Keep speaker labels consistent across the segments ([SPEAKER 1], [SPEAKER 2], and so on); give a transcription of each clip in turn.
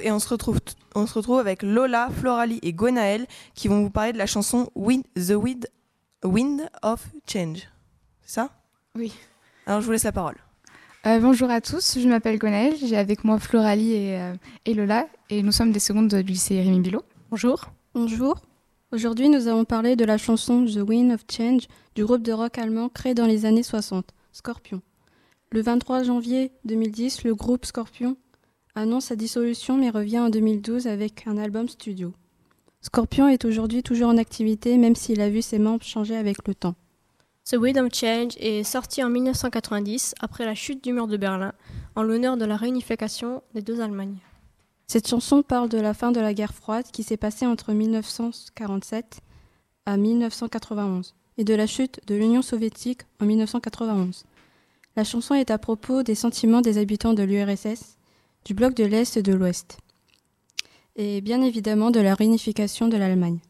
[SPEAKER 1] et on se retrouve, on se retrouve avec Lola, Floralie et Gonaël qui vont vous parler de la chanson Wind, The Wind, Wind of Change. C'est ça?
[SPEAKER 2] Oui.
[SPEAKER 1] Alors je vous laisse la parole.
[SPEAKER 2] Euh, bonjour à tous, je m'appelle Gonaël, j'ai avec moi Floralie et, euh, et, Lola et nous sommes des secondes du lycée Rémi Bilot.
[SPEAKER 3] Bonjour. Bonjour. Aujourd'hui, nous allons parler de la chanson The Wind of Change du groupe de rock allemand créé dans les années 60, Scorpion. Le 23 janvier 2010, le groupe Scorpion annonce sa dissolution mais revient en 2012 avec un album studio. Scorpion est aujourd'hui toujours en activité même s'il a vu ses membres changer avec le temps.
[SPEAKER 4] The Wind of Change est sorti en 1990 après la chute du mur de Berlin en l'honneur de la réunification des deux Allemagnes.
[SPEAKER 3] Cette chanson parle de la fin de la guerre froide qui s'est passée entre 1947 à 1991 et de la chute de l'Union soviétique en 1991. La chanson est à propos des sentiments des habitants de l'URSS du bloc de l'Est et de l'Ouest, et bien évidemment de la réunification de l'Allemagne.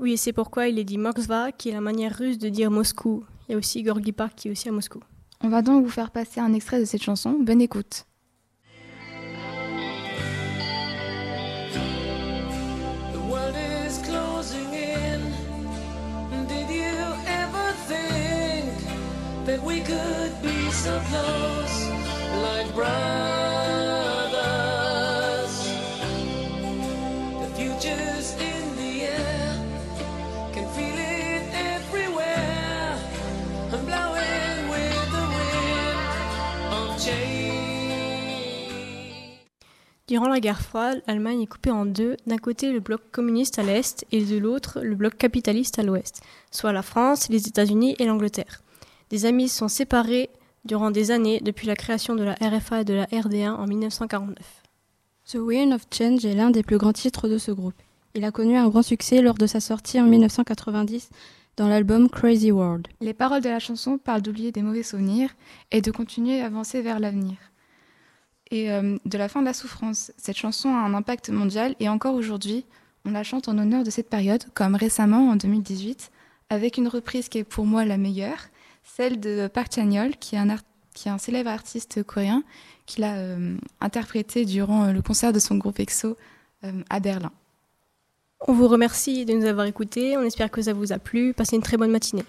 [SPEAKER 4] Oui, et c'est pourquoi il est dit Moskva, qui est la manière russe de dire Moscou. Il y a aussi Gorky Park qui est aussi à Moscou.
[SPEAKER 2] On va donc vous faire passer un extrait de cette chanson. Bonne écoute. that we could be so close like
[SPEAKER 4] Durant la guerre froide, l'Allemagne est coupée en deux, d'un côté le bloc communiste à l'est et de l'autre le bloc capitaliste à l'ouest, soit la France, les États-Unis et l'Angleterre. Des amis sont séparés durant des années depuis la création de la RFA et de la RD1 en 1949.
[SPEAKER 3] The Wind of Change est l'un des plus grands titres de ce groupe. Il a connu un grand succès lors de sa sortie en 1990 dans l'album Crazy World.
[SPEAKER 2] Les paroles de la chanson parlent d'oublier des mauvais souvenirs et de continuer à avancer vers l'avenir et euh, de la fin de la souffrance. Cette chanson a un impact mondial et encore aujourd'hui, on la chante en honneur de cette période, comme récemment en 2018, avec une reprise qui est pour moi la meilleure, celle de Park Chan-yeol, qui, qui, est un célèbre artiste coréen, qui l'a euh, interprété durant euh, le concert de son groupe EXO à Berlin.
[SPEAKER 4] On vous remercie de nous avoir écoutés, on espère que ça vous a plu, passez une très bonne matinée.